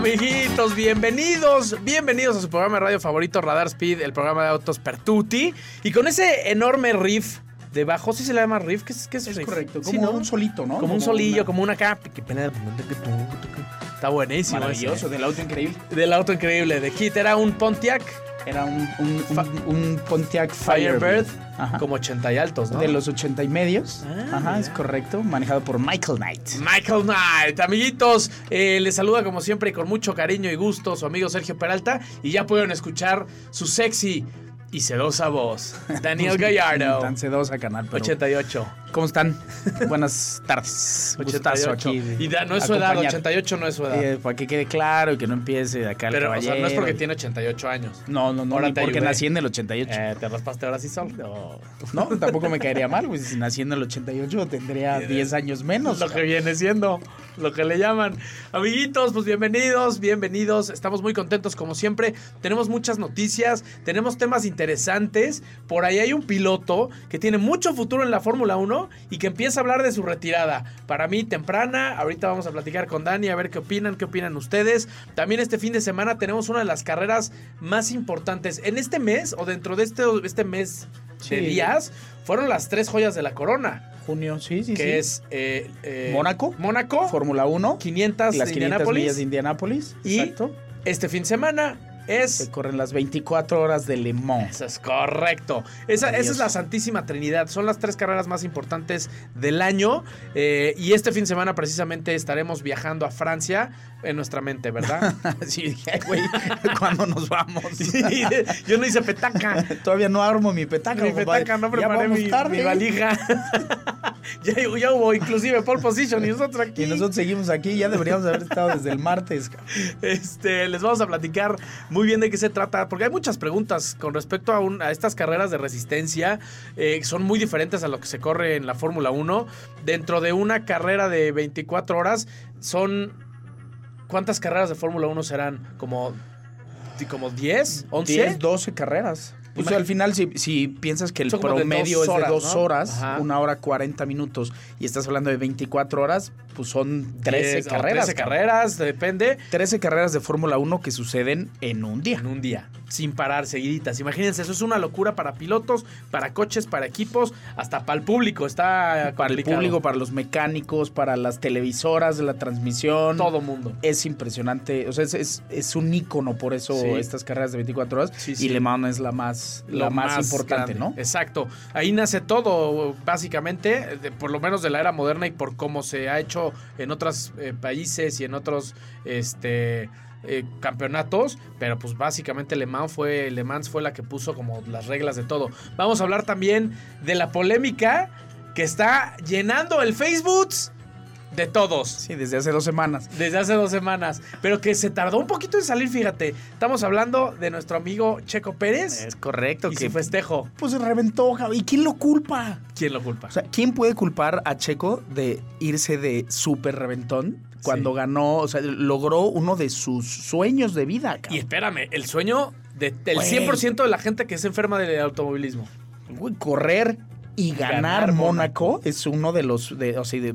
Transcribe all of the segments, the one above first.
Amiguitos, bienvenidos, bienvenidos a su programa de radio favorito Radar Speed, el programa de autos Pertuti. Y con ese enorme riff de bajo, ¿sí se le llama riff? ¿Qué es, qué es, Es riff? correcto, Sí, como ¿no? un solito, ¿no? Como un Como solillo, una- como una cap. que pena- Está buenísimo. Maravilloso, ese. del auto increíble. Del auto increíble de Kit. Era un Pontiac Era un, un, Fa- un- un Pontiac Firebird, Firebird. Como 80 y altos, ¿no? De los 80 y medios. Ah, Ajá, es correcto. Manejado por Michael Knight. Michael Knight, amiguitos, eh, les saluda como siempre y con mucho cariño y gusto su amigo Sergio Peralta y ya pueden escuchar su sexy y sedosa voz, Daniel Gallardo, Tan sedosa, canal. Pero 88. ¿Cómo están? Buenas tardes. Gustazo 88. aquí. de Y da- no es su edad, acompañar. 88 no es su edad. Eh, para que quede claro y que no empiece de acá el Pero, o sea, no es caballero. porque tiene 88 años. No, no, no, ni porque ayudé. nací en el 88. Eh, ¿Te raspaste ahora sí solo? No, tampoco me caería mal, pues si nací en el 88 tendría 10 años menos. Lo que viene siendo, lo que le llaman. Amiguitos, pues bienvenidos, bienvenidos. Estamos muy contentos como siempre. Tenemos muchas noticias, tenemos temas interesantes. Por ahí hay un piloto que tiene mucho futuro en la Fórmula 1 y que empieza a hablar de su retirada. Para mí temprana, ahorita vamos a platicar con Dani a ver qué opinan, qué opinan ustedes. También este fin de semana tenemos una de las carreras más importantes. En este mes o dentro de este, este mes de días fueron las tres joyas de la corona Junio, sí, sí, que sí. es eh, eh, Mónaco. Mónaco, Fórmula 1. 500 las de 500 Indianápolis. millas de Indianápolis. Y- Exacto. Este fin de semana Se es. corren las 24 horas de Le Mans. Eso es correcto. Esa, esa es la Santísima Trinidad. Son las tres carreras más importantes del año. eh, y este fin de semana, precisamente, estaremos viajando a Francia en nuestra mente, ¿verdad? sí, dije, "Ay, güey, ¿cuándo nos vamos? Sí, yo no hice petaca. Todavía no armo mi petaca. Mi petaca, no preparé mi, tarde. mi valija. ya, ya hubo inclusive pole position y nosotros aquí. Y nosotros seguimos aquí. Ya deberíamos haber estado desde el martes. Este, les vamos a platicar muy bien de qué se trata, porque hay muchas preguntas con respecto a, un- a estas carreras de resistencia. eh, son muy diferentes a lo que se corre en la Fórmula 1. Dentro de una carrera de 24 horas, son. ¿Cuántas carreras de Fórmula 1 serán? ¿Como, como 10? ¿11? 10, 12 carreras. Pues al final, si, si piensas que el como de promedio dos es horas, de dos ¿no? horas, Ajá. una hora 40 minutos, y estás hablando de 24 horas, pues son 13 10 o carreras. 13 cabrón. carreras, depende. 13 carreras de Fórmula 1 que suceden en un día. en un día, sin parar, seguiditas. Imagínense, eso es una locura para pilotos, para coches, para equipos, hasta para el público. Está Para el público, para los mecánicos, para las televisoras la transmisión. todo mundo. Es impresionante. O sea, es, es, es un ícono por eso Sí. estas carreras de 24 horas. Sí, y. Le Mans es la más, la más, importante, grande. ¿no? Exacto. Ahí nace todo, básicamente, de- por lo menos de la era moderna y por cómo se ha hecho en otros eh, países y en otros este, eh, campeonatos. Pero pues básicamente Le Mans, fue, Le Mans fue la que puso como las reglas de todo. Vamos a hablar también de la polémica que está llenando el Facebook de todos. Sí, desde hace dos semanas. Desde hace dos semanas. Pero que se tardó un poquito en salir, fíjate. Estamos hablando de nuestro amigo Checo Pérez Es correcto. y que su festejo. pues se reventó, Javi. ¿Y quién lo culpa? ¿Quién lo culpa? O sea, ¿quién puede culpar a Checo de irse de súper reventón cuando Sí. ganó, o sea, logró uno de sus sueños de vida? y cabrón? espérame, el sueño de- del Güey. 100% de la gente que es enferma del automovilismo. Güey, correr y ganar, Ganar Mónaco, es uno de los, de, o sea, de,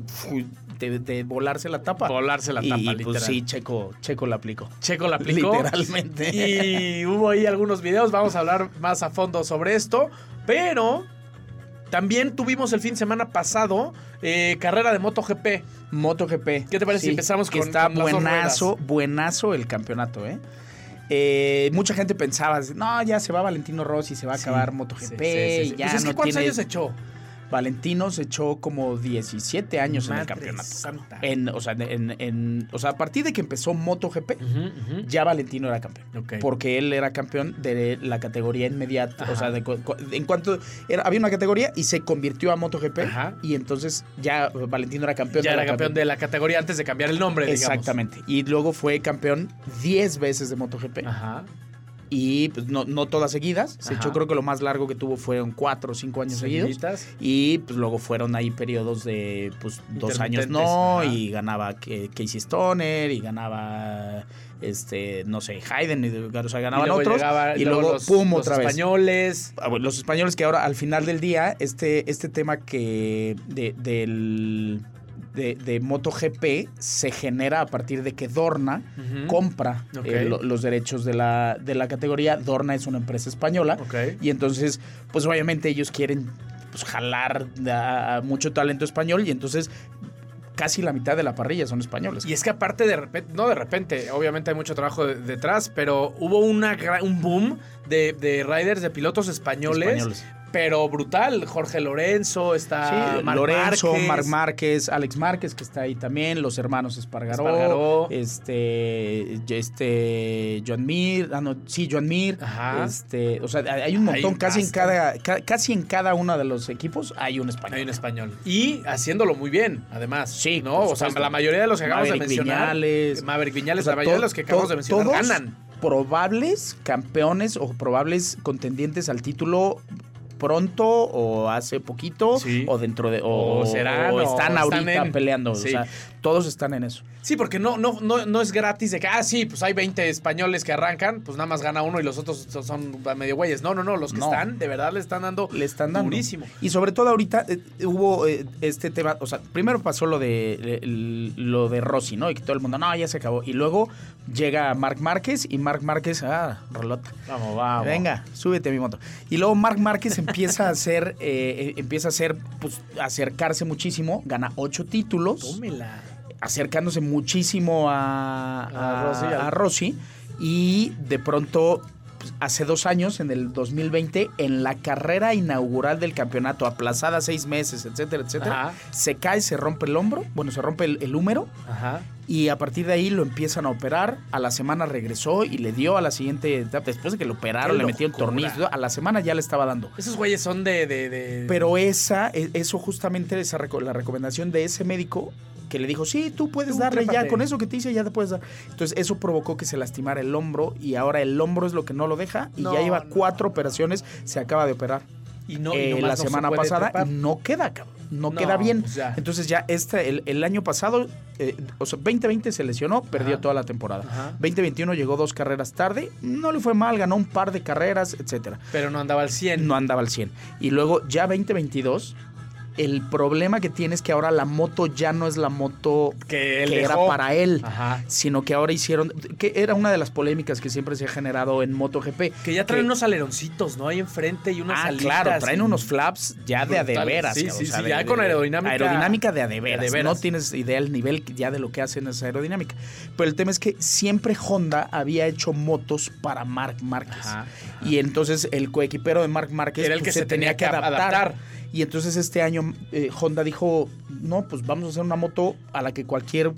de- de volarse la tapa. Volarse la y, tapa, y, literal. pues sí, Checo, Checo la aplicó. Checo la aplicó. Literalmente. Y hubo ahí algunos videos, vamos a hablar más a fondo sobre esto. Pero también tuvimos el fin de semana pasado eh, carrera de MotoGP. MotoGP. ¿Qué te parece si empezamos que con- está con buenazo, buenazo el campeonato, ¿eh? Eh, mucha gente pensaba, no, ya se va Valentino Rossi, se va a acabar sí, MotoGP, sí, sí, sí. ya Pues es que no ¿Cuántos tiene... años echó? Valentino se echó como 17 años en el campeonato. santa. En, o, sea, en, en- o sea, a partir de que empezó MotoGP, ya Valentino era campeón. Ok. Porque él era campeón de la categoría inmediata. Ajá. O sea, de en cuanto era, había una categoría y se convirtió a MotoGP. Ajá. Y entonces ya Valentino era campeón. Ya de era la campeón de la categoría antes de cambiar el nombre, digamos. Exactamente. Y luego fue campeón 10 veces de MotoGP. Ajá. Y pues, no, no todas seguidas. Ajá. echó, creo que lo más largo que tuvo fueron 4 o 5 años seguidos. Y pues luego fueron ahí periodos de pues dos años no, ajá. y ganaba Casey Stoner, y ganaba este, no sé, Hayden, y, o sea, ganaban y otros. llegaba- y luego, los, pum, los otra vez. españoles. Ah, Los españoles que ahora al final del día, este, este tema que de, del de, de MotoGP se genera a partir de que Dorna compra eh, lo- los derechos de la, de la categoría. Dorna es una empresa española. Y entonces, pues obviamente ellos quieren pues, jalar a, a mucho talento español y entonces casi la mitad de la parrilla son españoles. Y es que aparte de repente, no de repente, obviamente hay mucho trabajo de- detrás, pero hubo una, un boom de, de riders, de pilotos españoles, Españoles. Pero brutal. Jorge Lorenzo, está Sí, Marc Lorenzo, Márquez. Marc Márquez, Alex Márquez, que está ahí también, los hermanos Espargaró, Espargaró. este, este, Joan Mir, ah, no, sí, Joan Mir, Ajá. este, o sea, hay un Hay montón, casi en cada, ca- casi en cada uno de los equipos hay un español. Hay un español. Y haciéndolo muy bien, además. Sí, ¿no? O sea, la mayoría de los que acabamos Maverick de mencionar. Viñales. Maverick Viñales, O sea, la mayoría de los que acabamos de mencionar todos ganan. Probables campeones o probables contendientes al título pronto o hace poquito Sí. o dentro de O o, serán, o o están están ahorita en- peleando, Sí. o sea, todos están en eso. Sí, porque no, no, no, no es gratis de que, ah, sí, pues hay 20 españoles que arrancan, pues nada más gana uno y los otros son- medio güeyes. No, no, no, los que No. están, de verdad le están dando Le están dando. durísimo. Y sobre todo ahorita eh, hubo eh, este tema, o sea, primero pasó lo de el- lo de Rossi, ¿no? Y que todo el mundo, no, ya se acabó. Y luego llega Marc Márquez y Marc Márquez, ah, rolota. Vamos, vamos. Venga, súbete a mi moto. Y luego Marc Márquez empieza a hacer, eh, empieza a hacer, pues, acercarse muchísimo, gana ocho títulos, Tómela. acercándose muchísimo a, A a- Rossi, a Rossi. Y de pronto, hace dos años, en el 2020, en la carrera inaugural del campeonato, aplazada seis meses, etcétera, etcétera, Ajá. se cae, se rompe el hombro, bueno, se rompe el, el húmero. Ajá. Y a partir de ahí lo empiezan a operar. A la semana regresó y le dio a la siguiente etapa. Después de que lo operaron, le metieron locura. tornillos. A la semana ya le estaba dando. Esos güeyes son de. de, de- Pero esa, e- eso justamente, esa, la recomendación de ese médico que le dijo, sí, tú puedes Tú darle trépate. ya, con eso que te hice ya te puedes dar. Entonces eso provocó que se lastimara el hombro y ahora el hombro es lo que no lo deja y No, ya lleva no. cuatro operaciones, se acaba de operar. Y no, eh, la se semana pasada trepar. y no queda, cabrón. No, No, queda bien. pues ya. Entonces ya este, el, el año pasado, eh, o sea, 2020 se lesionó, perdió Ajá. toda la temporada. Ajá. 2021 llegó dos carreras tarde, no le fue mal, ganó un par de carreras, etcétera. Pero no andaba al 100. No andaba al 100. Y luego ya 2022, el problema que tiene es que ahora la moto ya no es la moto Que él que era para él, Ajá. sino que ahora hicieron, que era una de las polémicas que siempre se ha generado en MotoGP. Que ya traen unos aleroncitos, ¿no? Ahí enfrente y unas Ah, claro, traen y- unos flaps ya de a de Brutales. veras. Sí, sí, o sea, sí, de- ya de- con aerodinámica- Aerodinámica de a de. No tienes idea del nivel ya de lo que hacen esa aerodinámica. Pero el tema es que siempre Honda había hecho motos para Marc Márquez. Ajá, Y entonces el coequipero de Marc Márquez Era el pues, que se tenía que adaptar. Y entonces este año eh, Honda dijo, no, pues vamos a hacer una moto a la que cualquier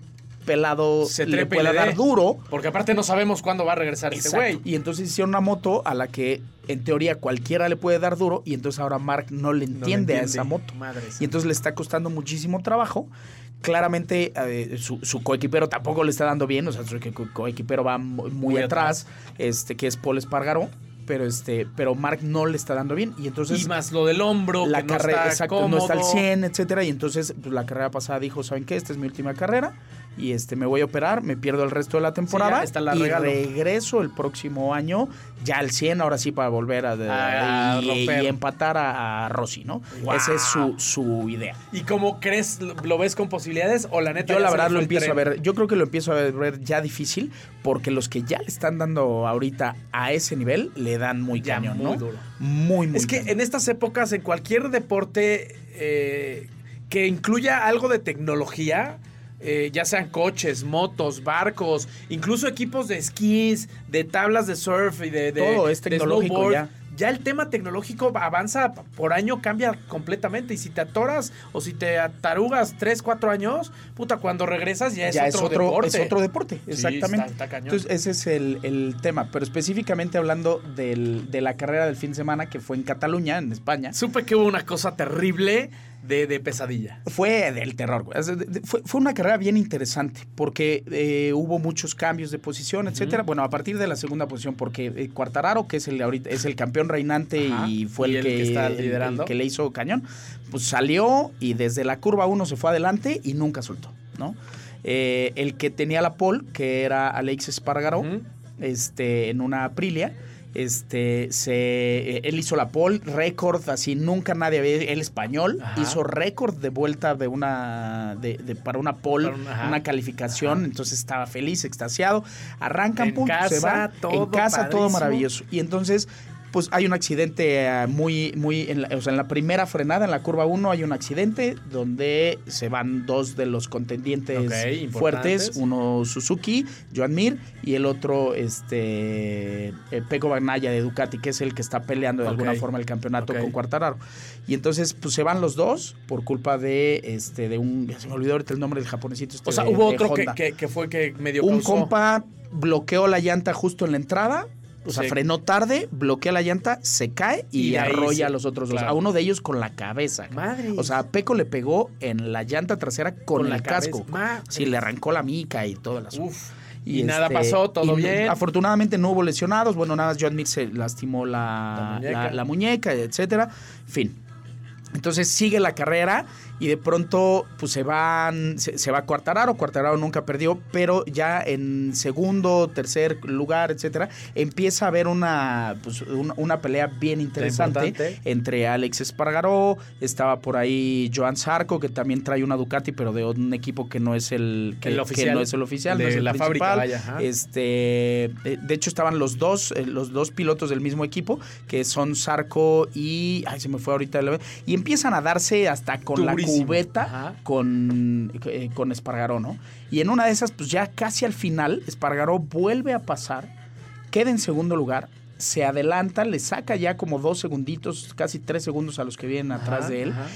pelado Se le pueda dar duro. Porque aparte no sabemos cuándo va a regresar este Exacto. güey. Y entonces hicieron una moto a la que en teoría cualquiera le puede dar duro y entonces ahora Mark no le No le entiende, a esa moto. Madre y entonces le está costando muchísimo trabajo. Claramente eh, su, su coequipero tampoco le está dando bien, o sea, su co- coequipero va muy, muy Muy atrás, este que es Paul Espargaro, pero este pero Mark no le está dando bien y entonces y más lo del hombro, la que no carrera está exacto, no está al cómodo. 100, etcétera, y entonces pues, la carrera pasada dijo, ¿saben qué? Esta es mi última carrera y este me voy a operar, me pierdo el resto de la temporada ya, esta la y regalo. regreso el próximo año ya al 100, ahora sí para volver a, A y, empatar a, a Rossi, ¿no? Esa es su, su idea. ¿Y cómo crees? ¿Lo ves con posibilidades o la neta? Yo la verdad lo empiezo a ver, yo creo que lo empiezo a ver ya difícil porque los que ya le están dando ahorita a ese nivel le dan muy Ya, cañón, muy ¿no? duro. Muy, muy Es que cañón. en estas épocas, en cualquier deporte eh, que incluya algo de tecnología, eh, ya sean coches, motos, barcos, incluso equipos de esquís, de tablas de surf y de, de- Todo es de tecnológico snowboard, ya. ya el tema tecnológico avanza por año, cambia completamente. Y si te atoras o si te atarugas 3, 4 años, puta, cuando regresas ya es, ya otro, es otro deporte. Es otro deporte, exactamente. está- está cañón. Entonces, ese es el, el tema. Pero específicamente hablando del- de la carrera del fin de semana que fue en Cataluña, en España. Supe que hubo una cosa terrible de, de pesadilla. Fue del terror, güey. Fue, fue una carrera bien interesante porque eh, hubo muchos cambios de posición, etcétera. Bueno, a partir de la segunda posición, porque eh, Cuartararo, que es el ahorita es el campeón reinante Ajá. y fue Y el, que está el liderando. que le hizo cañón, pues salió y desde la curva 1 se fue adelante y nunca soltó, ¿no? Eh, el que tenía la pole, que era Alex Espargaró, este, en una Aprilia. Este, se, eh, él hizo la pole, récord, así nunca nadie había, el español, Ajá. hizo récord de vuelta de una, de, de- para una pole, Para una calificación, Ajá. entonces estaba feliz, extasiado, arrancan, En pum, se casa, va, todo en casa, todo maravilloso. Y entonces, pues hay un accidente eh, muy, muy, en la, o sea, en la primera frenada, en la curva 1, hay un accidente donde se van dos de los contendientes fuertes, uno Suzuki, Joan Mir, y el otro, este, eh, Pecco Bagnaia de Ducati, que es el que está peleando de alguna forma el campeonato con Cuartararo. Y entonces, pues se van los dos por culpa de, este, de un, se me olvidó ahorita el nombre del japonesito. este O sea, de- hubo otro que, que, que fue que medio Un causó- compa bloqueó la llanta justo en la entrada. O sea, Sí. frenó tarde, bloquea la llanta, se cae y, arrolla sí, a los otros dos. claro. A uno de ellos con la cabeza. Madres. O sea, a Peco le pegó en la llanta trasera con, Con el la casco. Sí, le arrancó la mica y todo el asunto. Uf. Y, nada pasó, todo y bien. Afortunadamente no hubo lesionados. Bueno, nada más John Mir se lastimó La la, muñeca. la- la muñeca, etcétera. En fin. Entonces sigue la carrera y de pronto pues se van, se, se va Cuartararo, Cuartararo nunca perdió, pero ya en segundo, tercer lugar, etcétera, empieza a haber una, pues, una, una pelea bien interesante entre Alex Espargaró, estaba por ahí Joan Zarco, que también trae una Ducati, pero de un equipo que no es el, que, El que oficial. no es el oficial, De no es el la fábrica, principal. vaya, ajá. Este, de hecho estaban los dos, eh, los dos pilotos del mismo equipo, que son Zarco y, ay, se me fue ahorita, y empiezan a darse hasta con Durísimo. la cubeta Ajá. con, eh, con Espargaró, ¿no? Y en una de esas, pues ya casi al final, Espargaró vuelve a pasar, queda en segundo lugar, se adelanta, le saca ya como dos segunditos, casi tres segundos a los que vienen atrás Ajá, de él. ajá.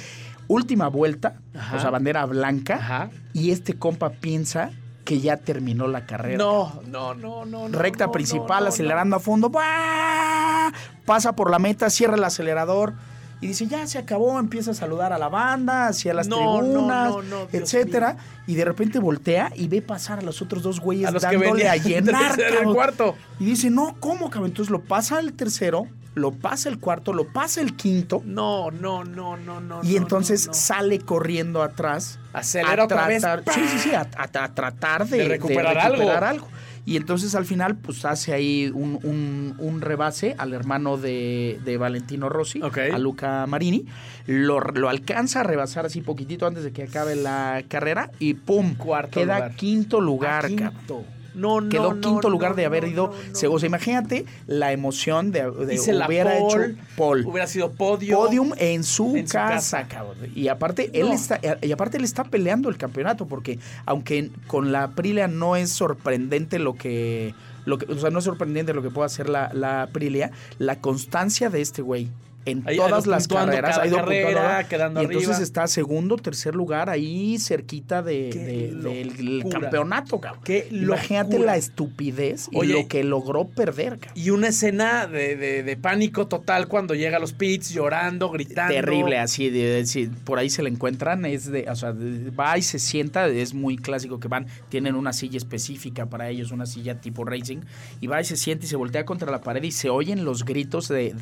Última vuelta, Ajá. o sea, bandera blanca, y este compa piensa que ya terminó la carrera. No, no, no, no. no, Recta no, principal, no, no, acelerando a fondo, ¡buah! pasa por la meta, cierra el acelerador y dice, ya se acabó, empieza a saludar a la banda, hacia las No, tribunas, no, no, Dios etcétera, y de repente voltea y ve pasar a los otros dos güeyes A los que dándole a llenar, tercero y cabrón. cuarto. Y dice, no, ¿cómo, cabrón? Entonces lo pasa el tercero, lo pasa el cuarto, lo pasa el quinto, No, no, no, no, no. y entonces sale corriendo atrás. Acelera a otra vez. tratar-. Sí, sí, sí, a, a- a tratar de, De recuperar algo. Y entonces al final, pues hace ahí un, un- un rebase al hermano de, de Valentino Rossi, a Luca Marini. Lo, lo alcanza a rebasar así poquitito antes de que acabe la carrera y ¡pum! Cuarto queda lugar. quinto lugar, Ah, cabrón. No, no, Quedó no, quinto no, lugar de haber ido. no, no, se- o sea, imagínate la emoción de, de hubiera hecho Paul Hubiera sido podio. podium en su, en su casa, casa. cabrón. Y aparte, él está, y aparte él está peleando el campeonato, porque aunque con la Aprilia no es sorprendente lo que. Lo que, o sea, no es sorprendente lo que puede hacer la, la Aprilia, la constancia de este güey en todas las carreras ha ido carrera, quedando y entonces arriba. está segundo, tercer lugar ahí cerquita de, de- del campeonato, cabrón. Qué Imagínate locura. la estupidez y Oye, lo que logró perder, cabrón. Y una escena de, de- pánico total cuando llega a los pits llorando, gritando. Terrible, así, de, por ahí se le encuentran, es de, o sea, va y se sienta, es muy clásico que van, tienen una silla específica para ellos, una silla tipo racing, y va y se sienta y se voltea contra la pared y se oyen los gritos de,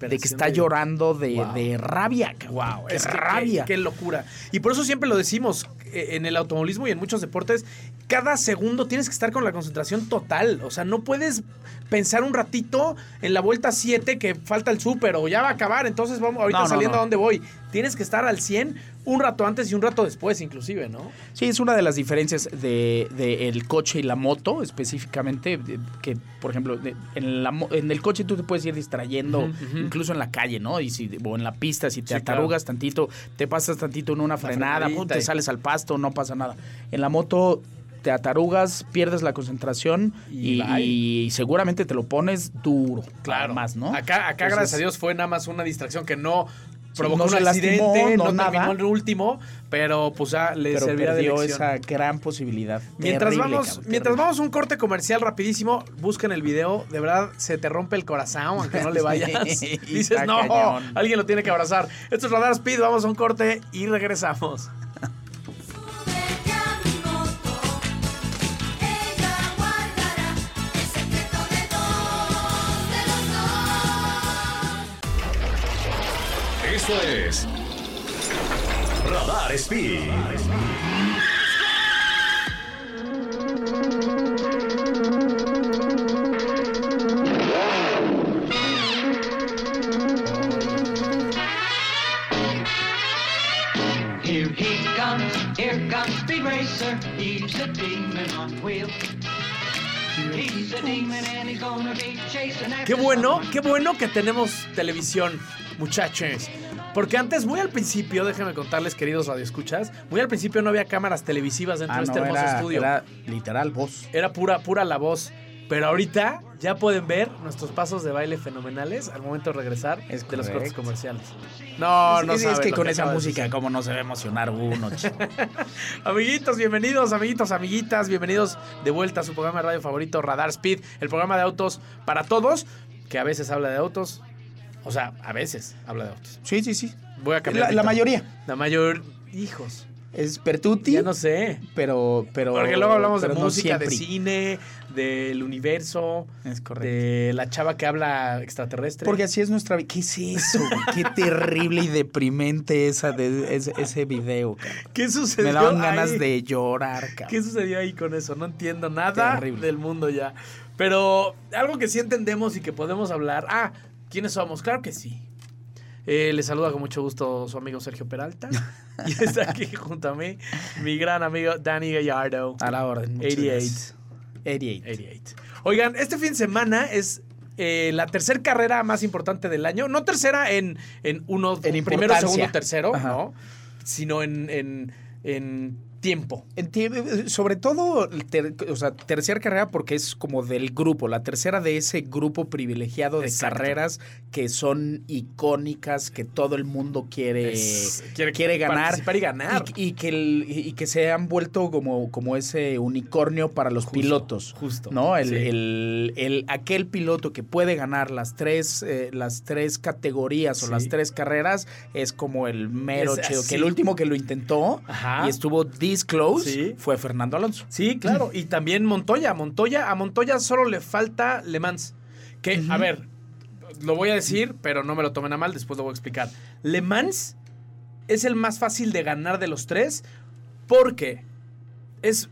que está llorando de, Wow. de rabia. Wow, Qué es que rabia. Qué, qué locura. Y por eso siempre lo decimos, eh, en el automovilismo y en muchos deportes, cada segundo tienes que estar con la concentración total. O sea, no puedes pensar un ratito en la vuelta 7 que falta el súper o ya va a acabar, entonces vamos ahorita No, no, saliendo no. a dónde voy. Tienes que estar al 100 un rato antes y un rato después, inclusive, ¿no? Sí, es una de las diferencias de, de el coche y la moto, específicamente, de- que, por ejemplo, de- en, la, mo- en el coche tú te puedes ir distrayendo, incluso en la calle, ¿no? Y si, o en la pista, si te Sí, atarugas tantito, te pasas tantito en una frenada, pum, te sales al pasto, no pasa nada. En la moto te atarugas, pierdes la concentración Y y, bye. y seguramente te lo pones duro. Claro. Más, ¿no? Acá, acá Entonces, gracias a Dios, fue nada más una distracción que no provocó no un lastimó, accidente, no no, nada. terminó el último, pero pues ya le Pero servirá de perdió lección. esa gran posibilidad. Mientras Terrible, vamos, cabrón, mientras terrible. vamos a un corte comercial rapidísimo, busquen el video, de verdad se te rompe el corazón aunque no le vayas. Dices, no, cañón". alguien lo tiene que abrazar. Esto es Radar Speed, vamos a un corte y regresamos. Esto es Radar Speed. Here he comes, here comes Speed Racer. He's a demon on wheels. He's a demon and he's gonna be chasing after Qué bueno, qué bueno que tenemos televisión, muchachos. Porque antes, muy al principio, déjenme contarles, queridos radioescuchas, muy al principio no había cámaras televisivas dentro Ah, de este no, hermoso era, estudio. era literal voz. Era pura, pura la voz. Pero ahorita ya pueden ver nuestros pasos de baile fenomenales al momento de regresar Es de los cortes comerciales. No, es, no es- es que con esa música, cómo no se va a emocionar uno. Amiguitos, bienvenidos, amiguitos, amiguitas, bienvenidos de vuelta a su programa de radio favorito, Radar Speed, el programa de autos para todos, que a veces habla de autos. O sea, a veces habla de autos. sí, sí, sí. Voy a cambiar. La, la mayoría La mayor. Hijos. es Pertuti, Ya no sé. pero, pero. Porque luego hablamos de no música, de cine, del universo, Es correcto. de la chava que habla extraterrestre. Porque así es nuestra vida. ¿Qué es eso? güey? Qué terrible y deprimente esa de, ese, ese video. ¿Qué sucedió? Me daban ganas ahí? de llorar, ¿Qué cabrón. sucedió ahí con eso? No entiendo nada Terrible. del mundo ya. Pero algo que sí entendemos y que podemos hablar. Ah, ¿quiénes somos? Claro que sí. Eh, le saluda con mucho gusto su amigo Sergio Peralta. y está aquí junto a mí mi gran amigo Danny Gallardo. A la orden. muchas 88. gracias. 88. 88. Oigan, este fin de semana es eh, la tercera carrera más importante del año. No tercera en, en uno, En primero, segundo, tercero, Ajá. ¿no? Sino en, en, en tiempo. Enti- Sobre todo, ter- o sea, tercera carrera porque es como del grupo, la tercera de ese grupo privilegiado de Exacto. carreras que son icónicas, que todo el mundo quiere, Es- quiere quiere, ganar. participar y ganar. Y, y que el- y que se han vuelto como, como ese unicornio para los Justo, pilotos. justo, ¿No? El, sí. el- el- aquel piloto que puede ganar las tres, eh, las tres categorías o las tres carreras es como el mero Es chido. Que el último que lo intentó Ajá. y estuvo this close Sí. fue Fernando Alonso. Sí, claro. Y también Montoya. Montoya, a Montoya solo le falta Le Mans. Que, a ver, lo voy a decir, pero no me lo tomen a mal, después lo voy a explicar. Le Mans es el más fácil de ganar de los tres porque es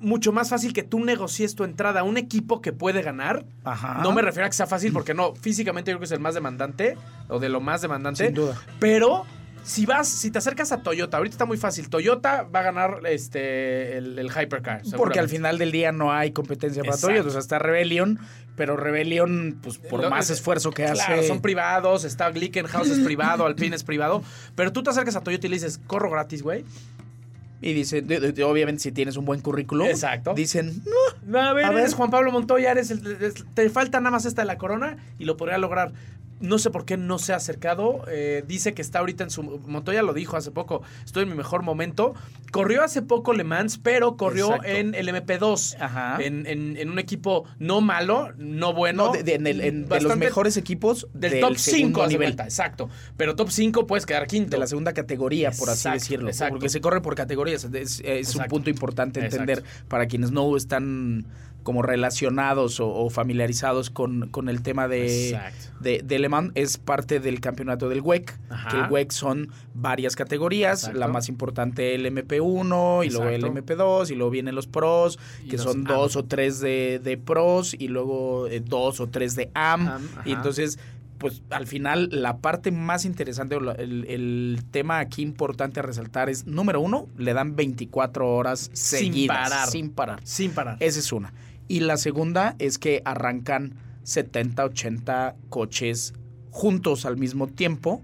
mucho más fácil que tú negocies tu entrada a un equipo que puede ganar. Ajá. No me refiero a que sea fácil porque no, físicamente yo creo que es el más demandante o de lo más demandante. Sin duda. Pero si vas, si te acercas a Toyota, ahorita está muy fácil. Toyota va a ganar este el, el Hypercar. Porque al final del día no hay competencia para Exacto. Toyota. O sea, está Rebellion, pero Rebellion, pues por Lo- más esfuerzo que Claro, hace. son privados, está Glickenhaus es privado, Alpine es privado, pero tú te acercas a Toyota y le dices, corro gratis, güey. Y dice, de- de- de- obviamente, si tienes un buen currículum. Exacto. Dicen, No, a ver, A ver. Juan Pablo Montoya, eres el- te falta nada más esta de la corona y lo podría lograr. No sé por qué no se ha acercado. eh, dice que está ahorita en su. Montoya lo dijo hace poco. Estoy en mi mejor momento. Corrió hace poco Le Mans, pero corrió Exacto. en el MP2. Ajá. En, en- en un equipo no malo, no bueno. no, de, de- en el- en- de los mejores equipos Del, top 5 segundo hace nivel. cuenta, exacto. Pero top 5 puedes quedar quinto. De la segunda categoría, por así decirlo. exacto. Porque se corre por categorías. Es, es un punto importante entender para quienes no están como relacionados o, o familiarizados con, con el tema de, de, de Le Mans. Es parte del campeonato del WEC, Ajá. que el WEC son varias categorías. Exacto. La más importante el MP1 y luego el Exacto. MP2 y luego vienen los pros, que los son AM. dos o tres de, de pros y luego eh, dos o tres de AM. AM, y entonces pues al final la parte más interesante el, el tema aquí importante a resaltar es, número uno, le dan 24 horas Sin seguidas. parar. Sin parar. Sin parar. Esa es una. Y la segunda es que arrancan 70, 80 coches juntos al mismo tiempo.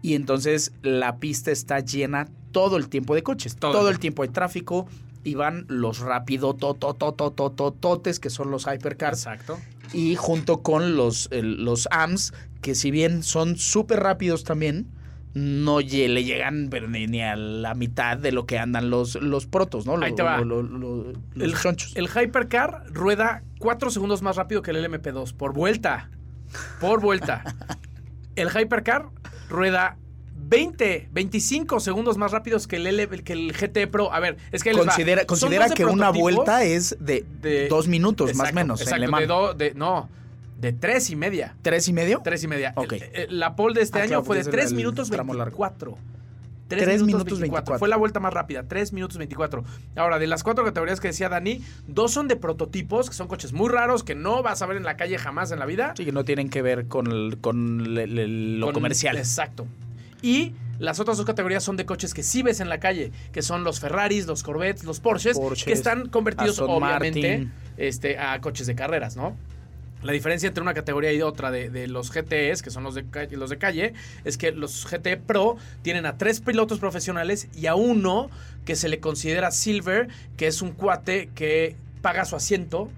Y entonces la pista está llena todo el tiempo de coches, Todo todo, el tiempo. de tráfico. Y van los rápido tototototototes que son los hypercars. Exacto. y junto con los, el- los AMS que si bien son súper rápidos también no le llegan pero ni, ni a la mitad de lo que andan los, los protos, ¿no? Ahí te va. los El, chonchos. el Hypercar rueda 4 segundos más rápido que el LMP2 por vuelta. Por vuelta. El Hypercar rueda 20, 25 segundos más rápidos que el, L, que el GT Pro. A ver, es que les va. considera Son considera 12 que una vuelta es de, de- dos minutos más o Exacto, menos en Exacto, Le Mans. de, do- de- no, de tres y media. ¿Tres y medio? Tres y media. Ok. El- el- la pole de este Ah, año claro, fue de porque es el- 3 el minutos. 24. Tres 3 minutos minutos 24. 24. Fue la vuelta más rápida, 3 minutos 24. Ahora, de las cuatro categorías que decía Dani, dos son de prototipos, que son coches muy raros, que no vas a ver en la calle jamás en la vida. Sí, que no tienen que ver con, el- con lo Con- comercial. Exacto. Y las otras dos categorías son de coches que sí ves en la calle, que son los Ferraris, los Corvettes, los Porsches, Porsches, que están convertidos Aston obviamente Martin. este, a coches de carreras, ¿no? La diferencia entre una categoría y otra de, de los GTs, que son los de, calle, los de calle, es que los GT Pro tienen a tres pilotos profesionales y a uno que se le considera Silver, que es un cuate que paga su asiento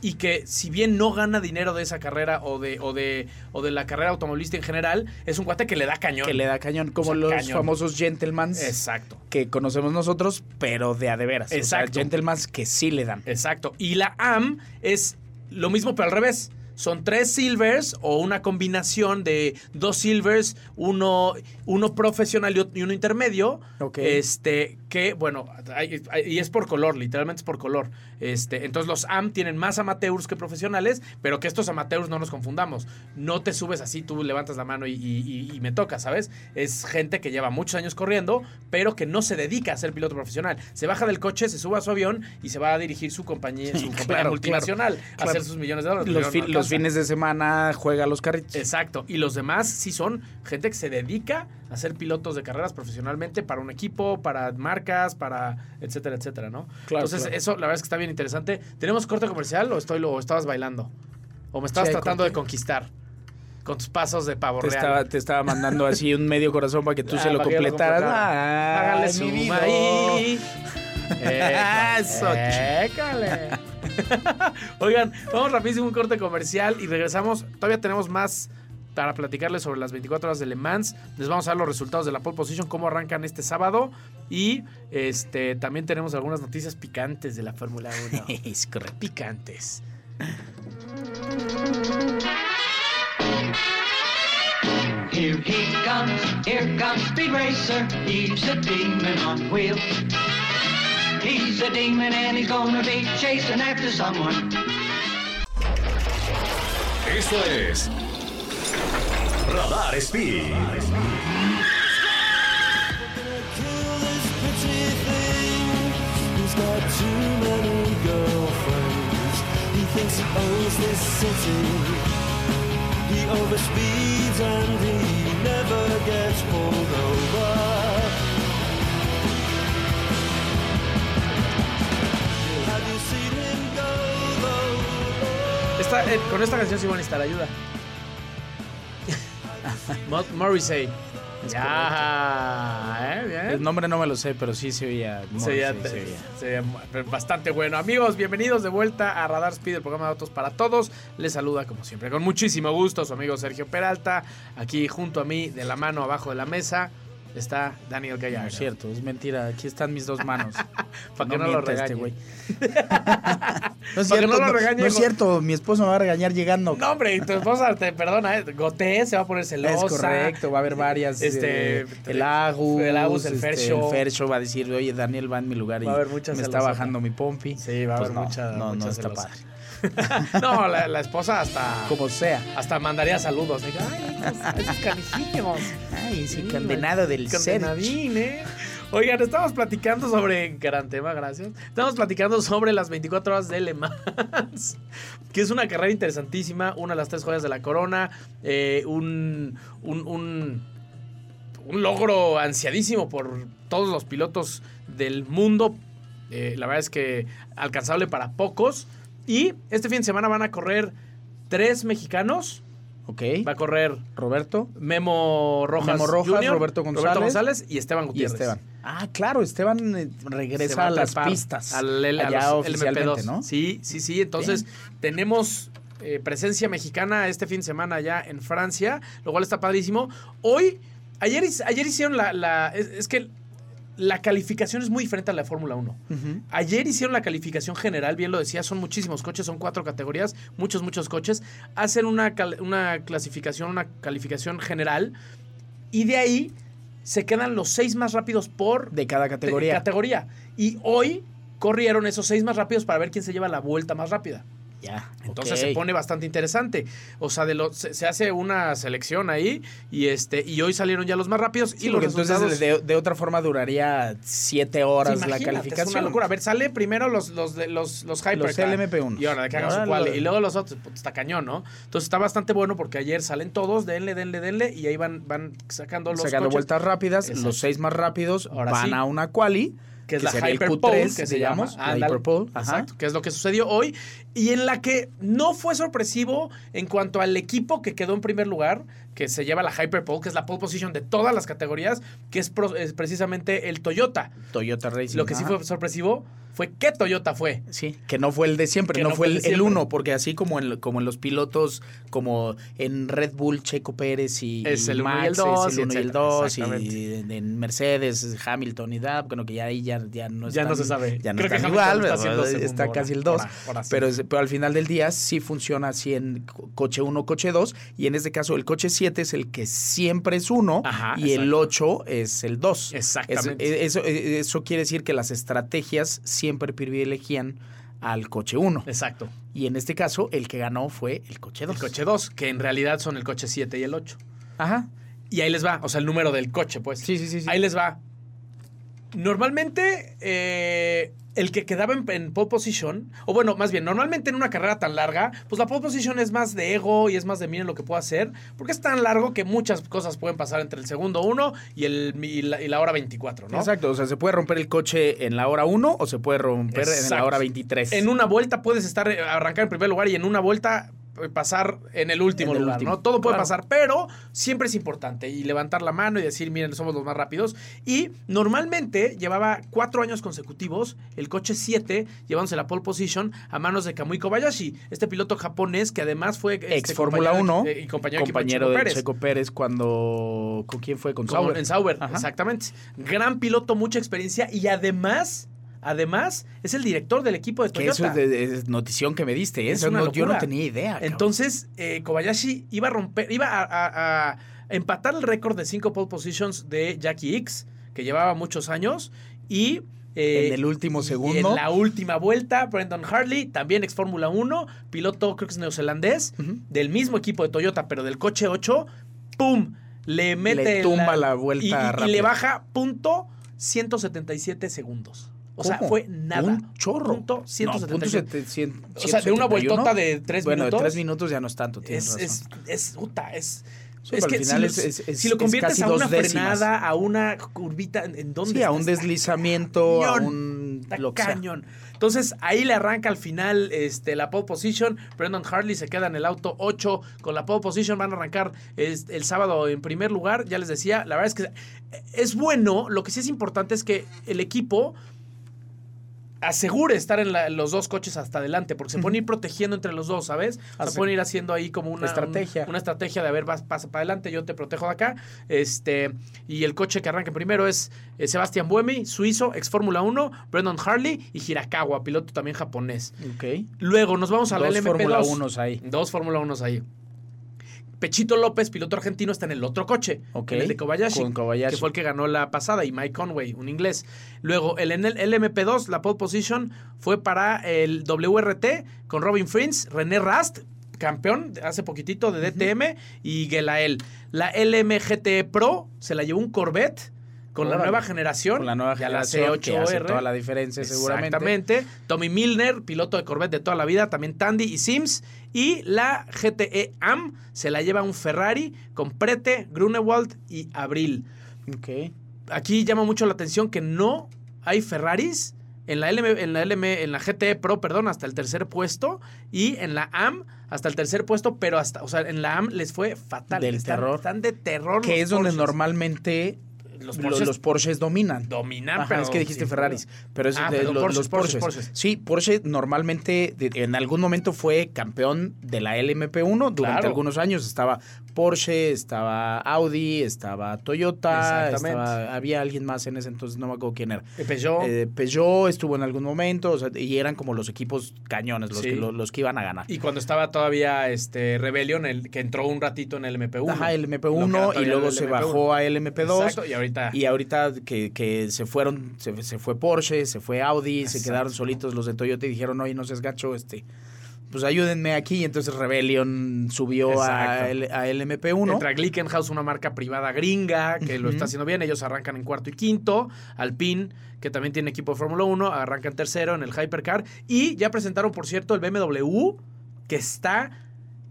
y que si bien no gana dinero de esa carrera o de, o de, o de la carrera automovilista en general, es un cuate que le da cañón. Que le da cañón, como O sea, los cañón. famosos gentlemans Exacto. que conocemos nosotros, pero de a de veras. Exacto. O sea, gentlemans que sí le dan. Exacto. Y la AM es lo mismo, pero al revés. Son tres silvers o una combinación de dos silvers, uno, uno profesional y uno intermedio. Ok. Este, que, bueno, hay- hay- y es por color, literalmente es por color. Este, entonces los AM tienen más amateurs que profesionales, pero que estos amateurs no nos confundamos. No te subes así, tú levantas la mano y, y- y- y me toca, ¿sabes? Es gente que lleva muchos años corriendo, pero que no se dedica a ser piloto profesional. Se baja del coche, se sube a su avión y se va a dirigir su compañía, su compañía claro, multinacional a claro. hacer sus millones de dólares. Los, no los fines de semana juega los carritos. Exacto. Y los demás sí son gente que se dedica a ser pilotos de carreras profesionalmente para un equipo, para marcas, para etcétera, etcétera, ¿no? Claro, Entonces, claro. eso la verdad es que está bien interesante. ¿Tenemos corte comercial o estoy lo estabas bailando? ¿O me estabas Sí, tratando corte. de conquistar? Con tus pasos de pavo Te real. estaba, te estaba mandando así un medio corazón para que tú Ah, se lo lo completaras. completara. Ay, Hágale su vida. ahí. Eso, Écale. Oigan, vamos rapidísimo un corte comercial y regresamos. Todavía tenemos más para platicarles sobre las 24 horas de Le Mans. Les vamos a dar los resultados de la pole position, cómo arrancan este sábado. Y este también tenemos algunas noticias picantes de la Fórmula 1. Es correcto. picantes. Here he comes, here comes Speed Racer. He's a demon on wheels. He's a demon and he's gonna be chasing after someone. Esto es Radar Speed. who's got too many girlfriends. He thinks he owns this city. He overspeeds and he never gets pulled over. Have you seen him go? Esta, eh, con esta canción sí van a necesitar ayuda. Mo- Morrissey. Ya, ¿eh? Bien. El nombre no me lo sé, pero sí se oía. Se oía. bastante bueno. Amigos, bienvenidos de vuelta a Radar Speed, el programa de autos para todos. Les saluda, como siempre, con muchísimo gusto su amigo Sergio Peralta. Aquí junto a mí, de la mano abajo de la mesa, está Daniel No Gallardo. es cierto, es mentira. Aquí están mis dos manos. Pa' que no lo este regañe. güey. No es cierto, no lo no, regañe, no es cierto. Mi esposo me va a regañar llegando. No, hombre, tu esposa te perdona, ¿eh? Goté, se va a poner celosa. Es correcto, va a haber varias. Este, eh, el Agus. el Agus, el este, Fercho. El Fercho va a decir, oye, Daniel va en mi lugar y Va a haber mucha me está bajando mi pompi. Sí, va a Pues haber no, mucha. No, mucha no está celosa. padre. no, la, la esposa hasta. Como sea. Hasta mandaría saludos. que, Ay, esos, esos canijillos. Ay, sí, Sí, condenado del. Condenadín, ¿eh? Oigan, estamos platicando sobre. Gran tema, gracias. Estamos platicando sobre las 24 horas de Le Mans. Que es una carrera interesantísima. Una de las tres joyas de la corona. eh, un, un, un. un logro ansiadísimo por todos los pilotos del mundo. Eh, la verdad es que alcanzable para pocos. Y este fin de semana van a correr tres mexicanos. Ok. Va a correr Roberto. Memo Rojas, Memo Rojas, Jr., Roberto González. y Esteban Y Gutiérrez. Esteban. Ah, claro, Esteban eh, regresa a las pistas. al L- a allá los oficialmente, LMP2. ¿no? Sí, sí, sí. Entonces, tenemos eh, presencia mexicana este fin de semana ya en Francia, lo cual está padrísimo. Hoy, ayer, ayer hicieron la. la- es, es que la calificación es muy diferente a la de Fórmula 1. Ayer hicieron la calificación general, bien lo decía, son muchísimos coches, son cuatro categorías, muchos, muchos coches. Hacen una, una clasificación, una calificación general y de ahí se quedan los seis más rápidos por De cada de- categoría. categoría. Y hoy corrieron esos seis más rápidos para ver quién se lleva la vuelta más rápida. Ya. Entonces se pone bastante interesante. O sea, de lo, se, se hace una selección ahí y este y hoy salieron ya los más rápidos Sí, y los porque entonces resultados. de, de otra forma duraría siete horas Sí, la calificación. Es una locura. A ver, sale primero los, los, de- los, los Hypercar. Los LMP1. Y ahora de que hagan su quali. lo- Y luego los otros, pues, está cañón, ¿no? Entonces está bastante bueno porque ayer salen todos, denle, denle, denle, y ahí van, van sacando los Sacando coches. vueltas rápidas, Exacto. los seis más rápidos Ahora van sí. a una quali. Que es la sería el Hyperpole, Q3, que se digamos, llama. la Ándale. Hyperpole. Exacto, que es lo que sucedió hoy. Y en la que no fue sorpresivo en cuanto al equipo que quedó en primer lugar, que se lleva la Hyperpole, que es la pole position de todas las categorías, que es, pro- es precisamente el Toyota. Toyota Racing. Lo que sí ajá. fue sorpresivo fue qué Toyota fue. Sí, que no fue el de siempre, Que no, no fue fue el el, el siempre. uno, porque así como en, como en los pilotos, como en Red Bull, Checo Pérez y, Es el uno y Max, el dos, es el 1 y el etcétera, 2, y en, Mercedes, Hamilton y Dab, bueno, que ya ahí ya, ya no Ya están, no se sabe. Ya no Creo que están Hamilton igual, está haciendo está, ahora, casi el 2. ahora- ahora sí. pero, es- pero al final del día sí funciona así en co- coche 1, coche 2, y en este caso el coche 7 es el que siempre es 1 Ajá, y el exacto. 8 es el 2. Exactamente. eso, eso quiere decir que las estrategias siempre privilegian al coche 1. Exacto. Y en este caso, el que ganó fue el coche 2. El coche 2, que en realidad son el coche 7 y el 8. Ajá. Y ahí les va, o sea, el número del coche, pues. Sí, sí, sí, sí. Ahí les va. Normalmente, eh, el que quedaba en, en pole position, o bueno, más bien, normalmente en una carrera tan larga, pues la pole position es más de ego y es más de miren lo que puedo hacer, porque es tan largo que muchas cosas pueden pasar entre el segundo 1 y, el, y, la, y la hora 24, ¿no? Exacto, o sea, se puede romper el coche en la hora 1 o se puede romper en la hora 23. En una vuelta puedes estar eh, arrancar en primer lugar y en una vuelta pasar en el último En el lugar, último, ¿no? Todo puede claro. pasar, pero siempre es importante y levantar la mano y decir, miren, somos los más rápidos. Y normalmente llevaba cuatro años consecutivos el coche 7 llevándose la pole position a manos de Kamui Kobayashi, este piloto japonés que además fue este, Ex Fórmula compañero 1, de- eh, y compañero, compañero de Pérez. Checo Pérez cuando... ¿Con quién fue? Con Con- Sauber. En Sauber, Ajá. exactamente. Gran piloto, mucha experiencia y además, además, es el director del equipo de Que Toyota. eso es, de, es notición que me diste, ¿eh? Es Eso una no- yo no tenía idea. cabrón. Entonces, eh, Kobayashi iba a romper, iba a, a- a empatar el récord de cinco pole positions de Jackie X, que llevaba muchos años, y... eh, En el último segundo. En la última vuelta, Brendan Hartley, también ex Fórmula 1, piloto creo que es neozelandés, del mismo equipo de Toyota, pero del coche 8, ¡pum! Le mete... Le tumba la vuelta y- y- le baja punto 177 segundos. O sea, fue nada. Un chorro. Punto No, 177. punto seten- O sea, de una 171. vueltota de tres bueno, minutos. de tres minutos ya no es tanto, tienes es, razón. es, es, puta, es, Sí, es que al final si, es- si lo es conviertes a una frenada, a una curvita, ¿en, dónde Sí, a un deslizamiento, a un... Lo sea. cañón. Entonces ahí le arranca al final este, la pole position. Brendan Hartley se queda en el auto 8 con la pole position. Van a arrancar es- el sábado en primer lugar. Ya les decía, la verdad es que es bueno. Lo que sí es importante es que el equipo asegure estar en la- los dos coches hasta adelante, porque se pueden ir protegiendo entre los dos, ¿sabes? O Hace- pueden ir haciendo ahí como una Estrategia. un- una estrategia de a ver, vas, pasa para adelante, yo te protejo de acá. Este, y el coche que arranca primero es eh, Sebastián Buemi, suizo, ex Fórmula 1, Brendan Harley y Hirakawa, piloto también japonés. Ok. Luego nos vamos a la Dos LMP2. Fórmula 1 ahí. Dos Fórmula 1 ahí. Pechito López, piloto argentino, está en el otro coche. Ok, En el de Kobayashi, con Kobayashi. Que fue el que ganó la pasada. Y Mike Conway, un inglés. Luego, el, en el LMP2, la pole position fue para el WRT con Robin Frins, René Rast, campeón hace poquitito de DTM, y Gelael. La LMGT Pro se la llevó un Corvette con la nueva generación. Con la nueva ya la generación que hace C8R. toda la diferencia seguramente. Exactamente. Tommy Milner, piloto de Corvette de toda la vida, también Tandy y Sims. Y la GTE AM se la lleva un Ferrari con Prete, Grunewald y Abril. Ok. Aquí llama mucho la atención que no hay Ferraris en la LM, en la LM, en la GTE Pro, perdón, hasta el tercer puesto y en la AM hasta el tercer puesto, pero hasta, o sea, en la AM les fue fatal. Del están, terror. Están de terror. Que los es donde normalmente Los Lo- Porsches los Porsches dominan. dominan, Ajá, pero es que dijiste sin Ferraris, pero es Ah, de Porsches, los Porsches, Porsches. Porsches. Sí, Porsche normalmente de- en algún momento fue campeón de la LMP1 durante Claro. algunos años. Estaba Porsche, estaba Audi, estaba Toyota, estaba- había alguien más en ese entonces, no me acuerdo quién era. Peugeot. Eh, Peugeot estuvo en algún momento, o sea, y eran como los equipos cañones, los, Sí. que, los, los que iban a ganar. Y cuando estaba todavía este Rebellion, el que entró un ratito en el MP1. Ajá, el Lo que era MP1 y luego el se MP1. bajó a LMP2. Exacto, y ahorita. Y ahorita que, que se fueron, se, se fue Porsche, se fue Audi, se quedaron solitos los de Toyota y dijeron, oye, no seas gacho, este, pues ayúdenme aquí. Y entonces Rebellion subió a, Exacto. L- a LMP1. Entra Glickenhaus, una marca privada gringa que lo está haciendo bien. Ellos arrancan en cuarto y quinto. Alpine, que también tiene equipo de Fórmula 1, arranca en tercero en el Hypercar. Y ya presentaron, por cierto, el BMW, que está.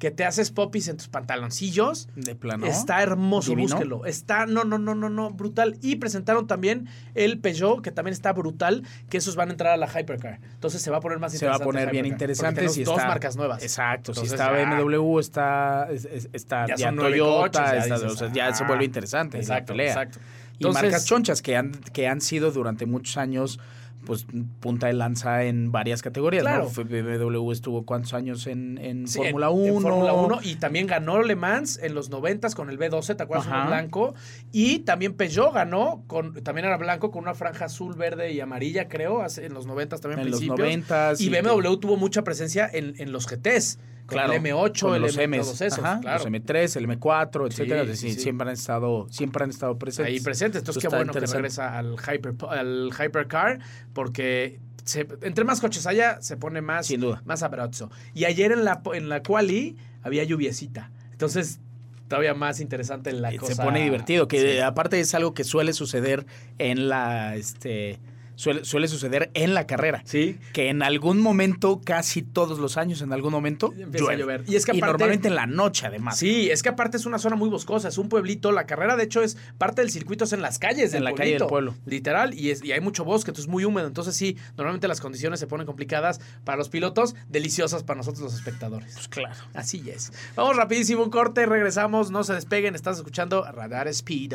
Que te haces popis en tus pantaloncillos. De plano. Está hermoso, Divino. búsquelo. Está, no, no, no, no, no, brutal. Y presentaron también el Peugeot, que también está brutal, que esos van a entrar a la Hypercar. Entonces se va a poner más se va a interesante. poner bien interesante. si dos está- marcas nuevas. Exacto. Entonces si está BMW, está, es- es- está Ya ya, son nueve Toyota, ya está- dices, o sea, ya se ah, vuelve interesante. Exacto, pelea. exacto. Y marcas chonchas que han, que han sido durante muchos años pues punta de lanza en varias categorías. Claro. ¿no? BMW estuvo cuántos años en, en Sí, Fórmula en- 1. En Fórmula 1 y también ganó Le Mans en los 90 con el B12, ¿te acuerdas? Uno blanco. Y también Peugeot ganó, con, también era blanco con una franja azul, verde y amarilla, creo, hace- en los 90 también en los principios. 90 Y BMW tuvo mucha presencia en, en los GTs. Con Claro, el M8, con el los M, Ms, todos esos, ajá, claro. los M3, el M4, etcétera, Sí, sí. siempre han estado siempre han estado presentes. Ahí presentes. Entonces, qué bueno que regresa al, hyper, al Hypercar, porque se- entre más coches haya, se pone más, Sin duda. más sabroso. Y ayer en la, en la quali había lluviecita. Entonces, todavía más interesante la Eh, cosa. se pone divertido, que Sí. aparte es algo que suele suceder en la este suele, suele suceder en la carrera. Sí. Que en algún momento, casi todos los años, en algún momento, Empieza a llueve. llover. Y es que aparte- normalmente en la noche, además. Sí, es que aparte es una zona muy boscosa, es un pueblito. La carrera, de hecho, es parte del circuito, es en las calles del En la calle del pueblo. Literal, y, es, y hay mucho bosque, entonces es muy húmedo. Entonces, sí, normalmente las condiciones se ponen complicadas para los pilotos, deliciosas para nosotros los espectadores. Pues claro. Así es. Vamos rapidísimo, un corte, regresamos, no se despeguen, estás escuchando Radar Speed.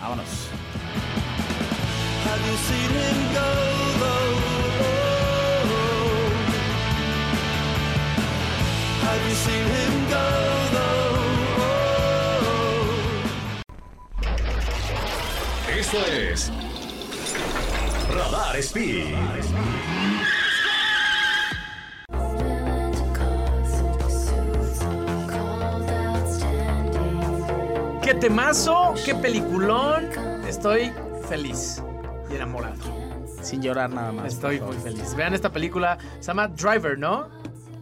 Vámonos. Esto es Radar Speed. ¡Qué temazo! ¡Qué peliculón! Estoy feliz y enamorado. Sin llorar nada más. Estoy muy feliz. Vean esta película, se llama Driver, ¿no?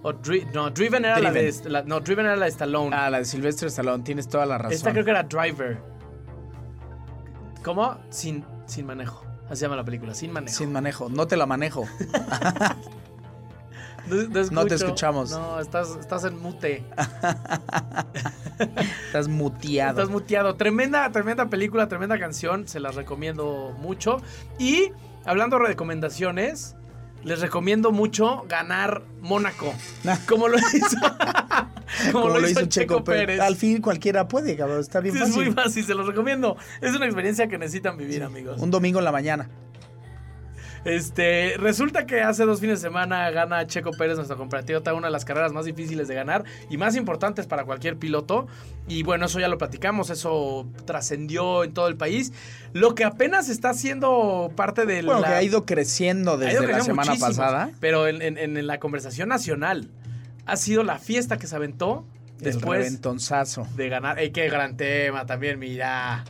O Dri- no, Driven era la de la- no, Driven era la de Stallone. Ah, la de Silvestre Stallone, tienes toda la razón. Esta creo que era Driver. ¿Cómo? Sin, sin manejo. Así se llama la película, sin manejo. Sin manejo, no te la manejo. No, No te escuchamos. No, estás, estás en mute. Estás muteado. Estás muteado. Tremenda, tremenda película, tremenda canción. Se las recomiendo mucho. Y hablando de recomendaciones, les recomiendo mucho ganar Mónaco. Como lo hizo. como, lo, hizo Checo, Pérez. Al fin cualquiera puede, cabrón. Está bien Sí, es fácil. muy fácil, se los recomiendo. Es una experiencia que necesitan vivir, amigos. Un domingo en la mañana. Este, resulta que hace dos fines de semana gana Checo Pérez, nuestro compatriota, una de las carreras más difíciles de ganar y más importantes para cualquier piloto. Y bueno, eso ya lo platicamos, eso trascendió en todo el país. Lo que apenas está siendo parte del. Bueno, que ha ido creciendo desde la semana pasada. Pero en, en- en la conversación nacional ha sido la fiesta que se aventó después de ganar. ¡Ey, qué gran tema también! Mira,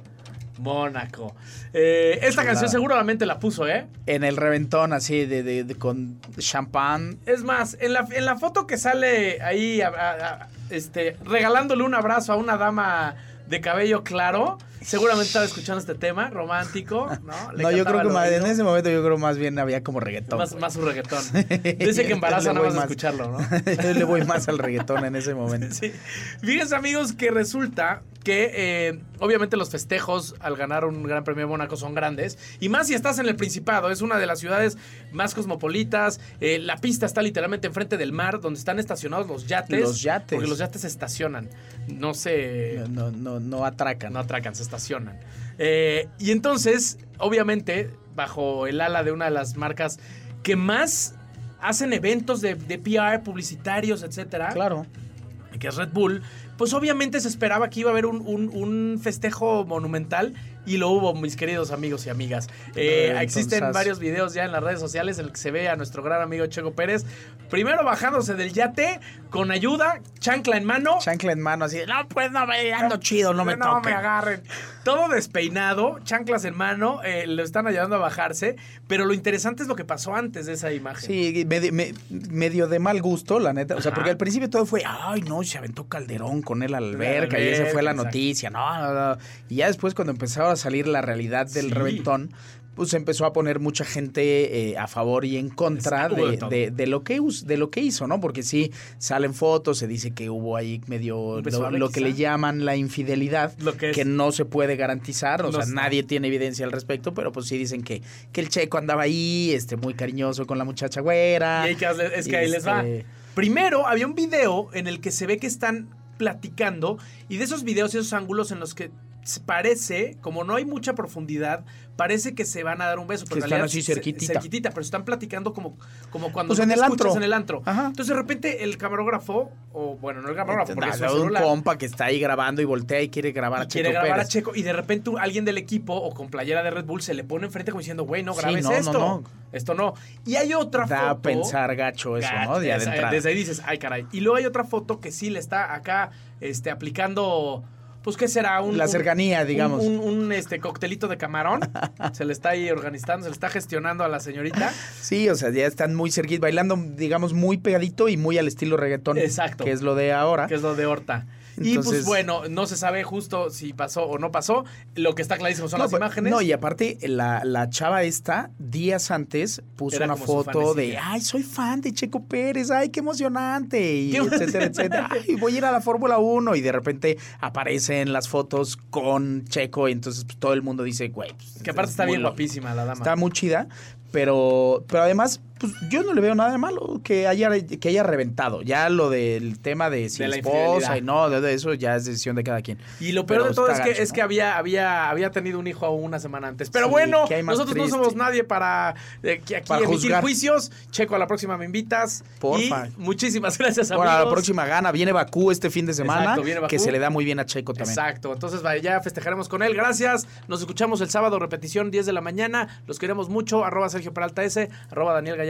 Mónaco. Eh, esta Chulada. canción seguramente la puso, ¿eh? En el reventón, así, de, de- de- con champán. Es más, en la, en la foto que sale ahí, a- a- a- este, regalándole un abrazo a una dama de cabello claro, seguramente estaba escuchando este tema romántico, ¿no? Le no, yo creo que más- en ese momento yo creo más bien había como reggaetón. más, su reggaetón. Dice que embaraza nada más más. escucharlo, ¿no? yo le voy más al reggaetón en ese momento. Sí. Fíjense, amigos, que resulta que eh, obviamente los festejos al ganar un Gran Premio de Mónaco son grandes. Y más si estás en el Principado, es una de las ciudades más cosmopolitas. eh, la pista está literalmente enfrente del mar, donde están estacionados los yates. Los yates. Porque los yates se estacionan. No se. No, no, no, no atracan. No atracan, se estacionan. Eh, y entonces, obviamente, bajo el ala de una de las marcas que más hacen eventos de, de PR, publicitarios, etcétera, Claro. que es Red Bull, pues obviamente se esperaba que iba a haber un, un- un festejo monumental y lo hubo, mis queridos amigos y amigas. Eh, Entonces- existen varios videos ya en las redes sociales en el que se ve a nuestro gran amigo Checo Pérez, primero bajándose del yate con ayuda, chancla en mano. Chancla en mano, así. No, pues no, me ando chido, no me no toquen. me agarren. Todo despeinado, chanclas en mano, eh, lo están ayudando a bajarse. Pero lo interesante es lo que pasó antes de esa imagen. Sí, medio, me- medio de mal gusto, la neta. O sea, Ajá. porque al principio todo fue, ay, no, se aventó Calderón con él a la alberca y esa alberca, fue la exacto. noticia. No, no, no. Y ya después, cuando empezaba a salir la realidad del Sí. reventón, pues empezó a poner mucha gente eh, a favor y en contra de lo que, de lo que hizo, ¿no? Porque sí, salen fotos, se dice que hubo ahí medio lo, que le llaman la infidelidad, Lo que es. no se puede garantizar, o sea, nadie tiene evidencia al respecto, pero pues sí dicen que, que el checo andaba ahí, este, muy cariñoso con la muchacha güera. Y hay que hazle- es que ahí les va. Este, Primero, había un video en el que se ve que están platicando y de esos videos y esos ángulos en los que parece, como no hay mucha profundidad, parece que se van a dar un beso. Pero Que están así se- cerquitita. cerquitita, pero están platicando como, como cuando Pues en el antro. en el antro. Ajá. Entonces de repente el camarógrafo, o bueno, no el camarógrafo, porque es un compa que está ahí grabando y voltea y quiere grabar y a Checo quiere grabar Pérez. a Checo y de repente alguien del equipo o con playera de Red Bull se le pone enfrente como diciendo, güey, no grabes no, esto. no. Esto no. Y hay otra Da foto. a pensar gacho eso, Gacho, ¿no? De desde ahí dices, ay, caray. Y luego hay otra foto que sí le está acá este, aplicando, pues, ¿qué será? Un, La cercanía, un- digamos. Un, un, este, coctelito de camarón. se le está ahí organizando, se le está gestionando a la señorita. Sí, o sea, ya están muy cerquitos, bailando, digamos, muy pegadito y muy al estilo reggaetón. Exacto. Que es lo de ahora. que es lo de Horta. Y pues bueno, no se sabe justo si pasó o no pasó. Lo que está clarísimo son no, las pero- imágenes. no, y aparte, la, la chava esta, días antes, puso Era una foto de, ay, soy fan de Checo Pérez, ay, qué emocionante, y Qué etcétera, etcétera. Ay, voy a ir a la Fórmula 1, y de repente aparecen las fotos con Checo, y entonces pues, todo el mundo dice, güey. pues, que aparte es está bien guapísima la dama. Está muy chida, pero, pero además, pues yo no le veo nada de malo que haya, que haya reventado. Ya lo del tema de si De esposa y no, de, de eso ya es decisión de cada quien. Y lo peor Pero de todo es que, es ¿no? que había, había, había tenido un hijo una semana antes. Pero Sí, bueno, ¿qué hay más nosotros triste? no somos nadie para eh, aquí Para emitir juzgar. juicios. Checo, a la próxima me invitas. Porfa. Y muchísimas gracias, amigos. Ahora, la próxima gana, viene Bakú este fin de semana, Exacto, viene Bakú. que se le da muy bien a Checo también. Exacto, entonces vaya, ya festejaremos con él. Gracias. Nos escuchamos el sábado, repetición 10 de la mañana. Los queremos mucho. Arroba Sergio Peralta S, arroba Daniel Gallardo